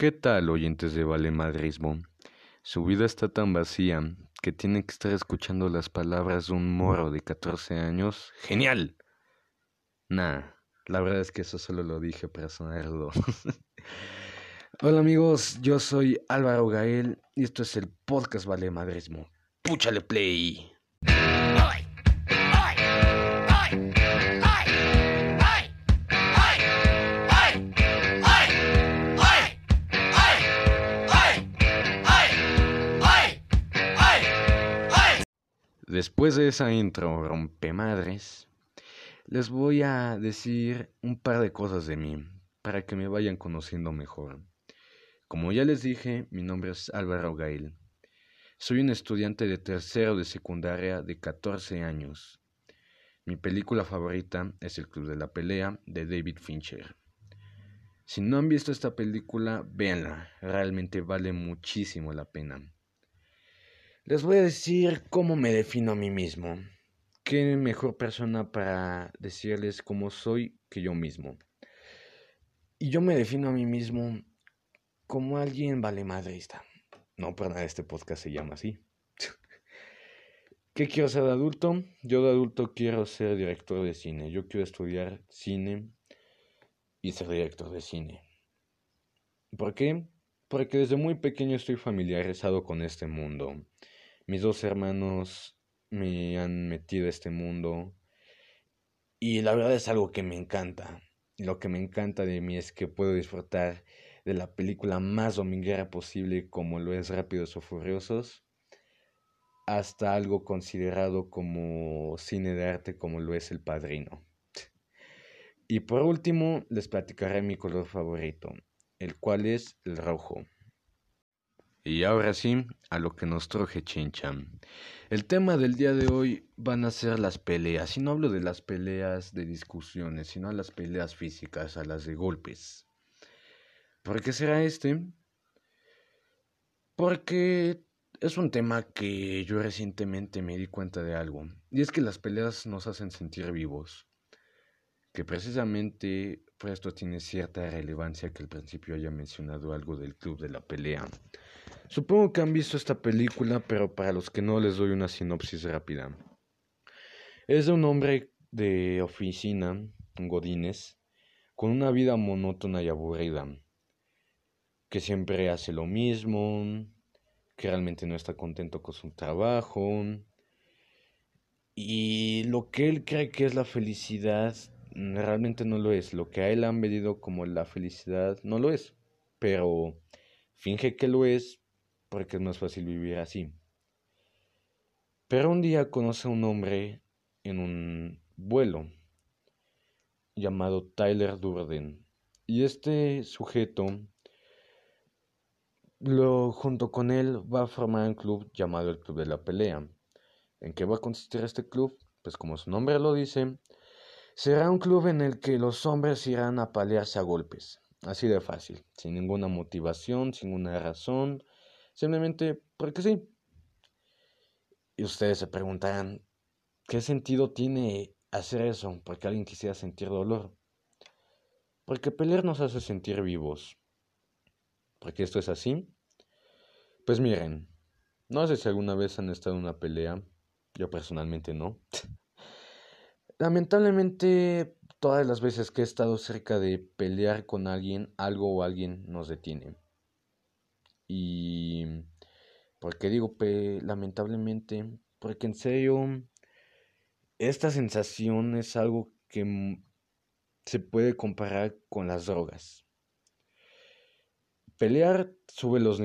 ¿Qué tal, oyentes de Valemadrismo? Su vida está tan vacía que tienen que estar escuchando las palabras de un morro de 14 años. ¡Genial! Nah, la verdad es que eso solo lo dije para sonarlo. Hola amigos, yo soy Álvaro Gael y esto es el podcast Valemadrismo. ¡Púchale play! Después de esa intro rompemadres, les voy a decir un par de cosas de mí para que me vayan conociendo mejor. Como ya les dije, mi nombre es Álvaro Gail. Soy un estudiante de tercero de secundaria de 14 años. Mi película favorita es El Club de la Pelea de David Fincher. Si no han visto esta película, véanla, realmente vale muchísimo la pena. Les voy a decir cómo me defino a mí mismo. ¿Qué mejor persona para decirles cómo soy que yo mismo? Y yo me defino a mí mismo como alguien vale madrista. No por nada este podcast se llama así. ¿Qué quiero ser de adulto? Yo de adulto quiero ser director de cine. Yo quiero estudiar cine y ser director de cine. ¿Por qué? Porque desde muy pequeño estoy familiarizado con este mundo. Mis dos hermanos me han metido a este mundo y la verdad es algo que me encanta. Lo que me encanta de mí es que puedo disfrutar de la película más dominguera posible como lo es Rápidos o Furiosos, hasta algo considerado como cine de arte como lo es El Padrino. Y por último les platicaré mi color favorito, el cual es el rojo. Y ahora sí, a lo que nos truje Chinchan. El tema del día de hoy van a ser las peleas. Y no hablo de las peleas de discusiones, sino a las peleas físicas, a las de golpes. ¿Por qué será este? Porque es un tema que yo recientemente me di cuenta de algo. Y es que las peleas nos hacen sentir vivos. Que precisamente por esto tiene cierta relevancia que al principio haya mencionado algo del club de la pelea. Supongo que han visto esta película, pero para los que no les doy una sinopsis rápida. Es de un hombre de oficina, Godínez, con una vida monótona y aburrida, que siempre hace lo mismo, que realmente no está contento con su trabajo, y lo que él cree que es la felicidad realmente no lo es. Lo que a él han vendido como la felicidad no lo es, pero finge que lo es porque es más fácil vivir así. Pero un día conoce a un hombre en un vuelo llamado Tyler Durden. Y este sujeto, lo, junto con él, va a formar un club llamado el Club de la Pelea. ¿En qué va a consistir este club? Pues como su nombre lo dice, será un club en el que los hombres irán a pelearse a golpes. Así de fácil, sin ninguna motivación, sin ninguna razón, Simplemente porque sí. Y ustedes se preguntarán, ¿qué sentido tiene hacer eso? Porque alguien quisiera sentir dolor. Porque pelear nos hace sentir vivos. Porque esto es así. Pues miren, no sé si alguna vez han estado en una pelea. Yo personalmente no. Lamentablemente, todas las veces que he estado cerca de pelear con alguien, algo o alguien nos detiene. Y porque digo, lamentablemente, porque en serio, esta sensación es algo que se puede comparar con las drogas. Pelear sube los,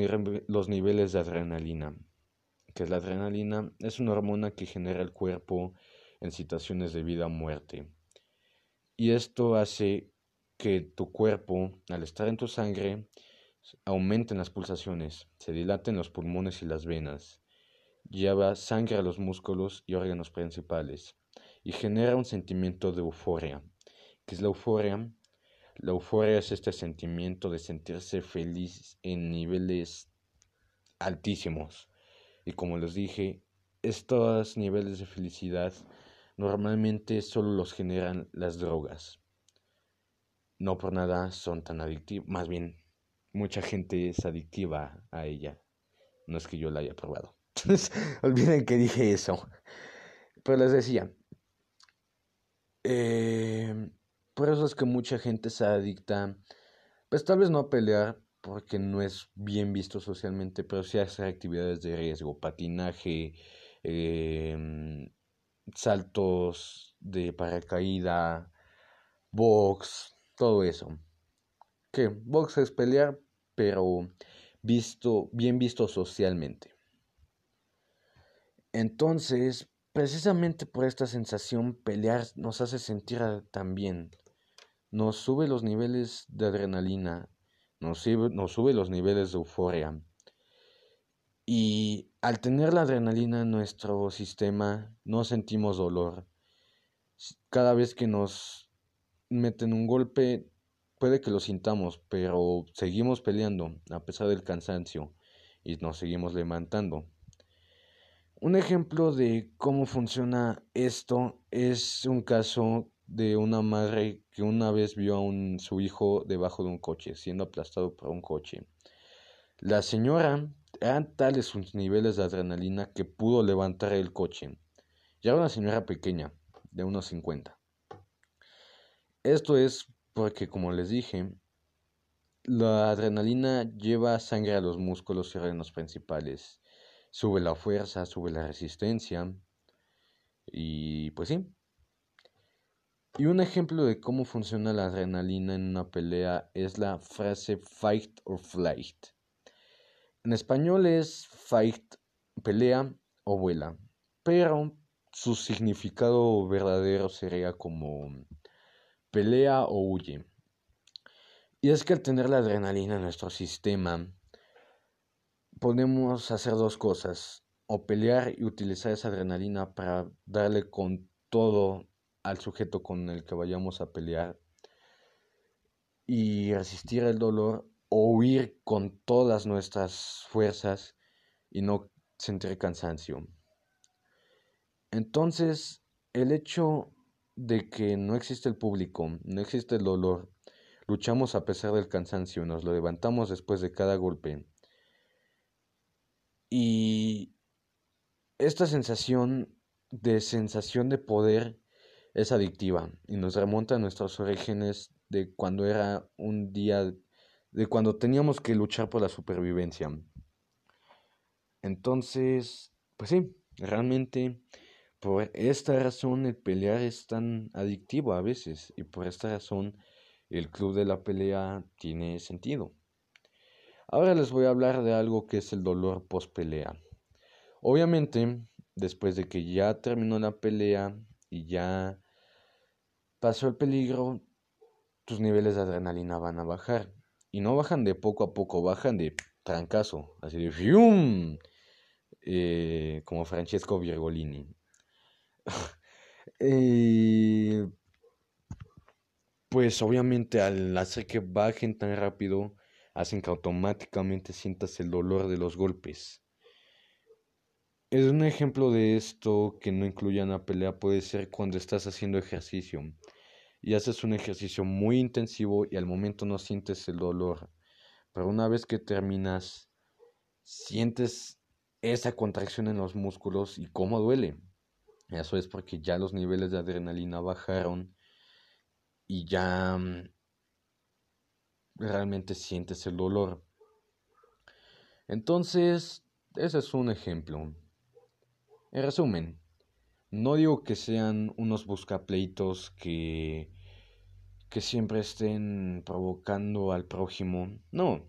los niveles de adrenalina, que es la adrenalina, es una hormona que genera el cuerpo en situaciones de vida o muerte. Y esto hace que tu cuerpo, al estar en tu sangre, aumenten las pulsaciones, se dilaten los pulmones y las venas, lleva sangre a los músculos y órganos principales y genera un sentimiento de euforia. ¿Qué es la euforia? La euforia es este sentimiento de sentirse feliz en niveles altísimos. Y como les dije, estos niveles de felicidad normalmente solo los generan las drogas. No por nada son tan adictivos, más bien mucha gente es adictiva a ella. No es que yo la haya probado. Olviden que dije eso. Pero les decía, eh, por eso es que mucha gente se adicta, pues tal vez no a pelear, porque no es bien visto socialmente, pero sí a hacer actividades de riesgo, patinaje, em, saltos de paracaída, box, todo eso. Que box es pelear, pero visto, bien visto socialmente. Entonces, precisamente por esta sensación, pelear nos hace sentir tan bien. Nos sube los niveles de adrenalina, nos nos sube los niveles de euforia. Y al tener la adrenalina en nuestro sistema, no sentimos dolor. Cada vez que nos meten un golpe, puede que lo sintamos, pero seguimos peleando a pesar del cansancio y nos seguimos levantando. Un ejemplo de cómo funciona esto es un caso de una madre que una vez vio a un, su hijo debajo de un coche, siendo aplastado por un coche. La señora eran tales sus niveles de adrenalina que pudo levantar el coche. Ya era una señora pequeña, de unos 50. Esto es porque, como les dije, la adrenalina lleva sangre a los músculos y órganos principales sube la fuerza, sube la resistencia. Y pues sí. Y un ejemplo de cómo funciona la adrenalina en una pelea es la frase fight or flight. En español es fight, pelea o vuela, pero su significado verdadero sería como pelea o huye. Y es que al tener la adrenalina en nuestro sistema, podemos hacer dos cosas, o pelear y utilizar esa adrenalina para darle con todo al sujeto con el que vayamos a pelear y resistir el dolor o huir con todas nuestras fuerzas y no sentir cansancio. Entonces, el hecho de que no existe el público, no existe el dolor, luchamos a pesar del cansancio, nos lo levantamos después de cada golpe y esta sensación de sensación de poder es adictiva y nos remonta a nuestros orígenes de cuando era un día, de cuando teníamos que luchar por la supervivencia. Entonces, pues sí, realmente por esta razón el pelear es tan adictivo a veces y por esta razón el club de la pelea tiene sentido. Ahora les voy a hablar de algo que es el dolor post pelea. Obviamente, después de que ya terminó la pelea y ya pasó el peligro, tus niveles de adrenalina van a bajar. Y no bajan de poco a poco, bajan de trancazo, así de ¡fium! Eh, como Francesco Virgolini. Eh, pues obviamente al hacer que bajen tan rápido, hacen que automáticamente sientas el dolor de los golpes. Es un ejemplo de esto que no incluye una pelea puede ser cuando estás haciendo ejercicio y haces un ejercicio muy intensivo y al momento no sientes el dolor, pero una vez que terminas sientes esa contracción en los músculos y cómo duele. Eso es porque ya los niveles de adrenalina bajaron y ya mm, realmente sientes el dolor. Entonces, ese es un ejemplo. En resumen, no digo que sean unos buscapleitos que que siempre estén provocando al prójimo, no.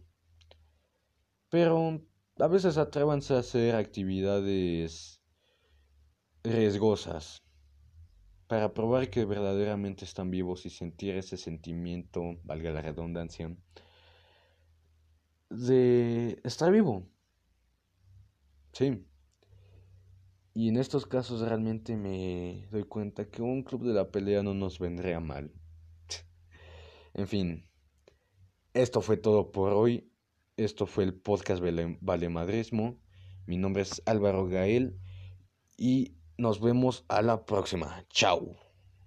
Pero a veces atrévanse a hacer actividades riesgosas para probar que verdaderamente están vivos y sentir ese sentimiento, valga la redundancia, de estar vivo. Sí. Y en estos casos realmente me doy cuenta que un club de la pelea no nos vendría mal. En fin, esto fue todo por hoy. Esto fue el podcast Valemadrismo. Mi nombre es Álvaro Gael y nos vemos a la próxima. Chao.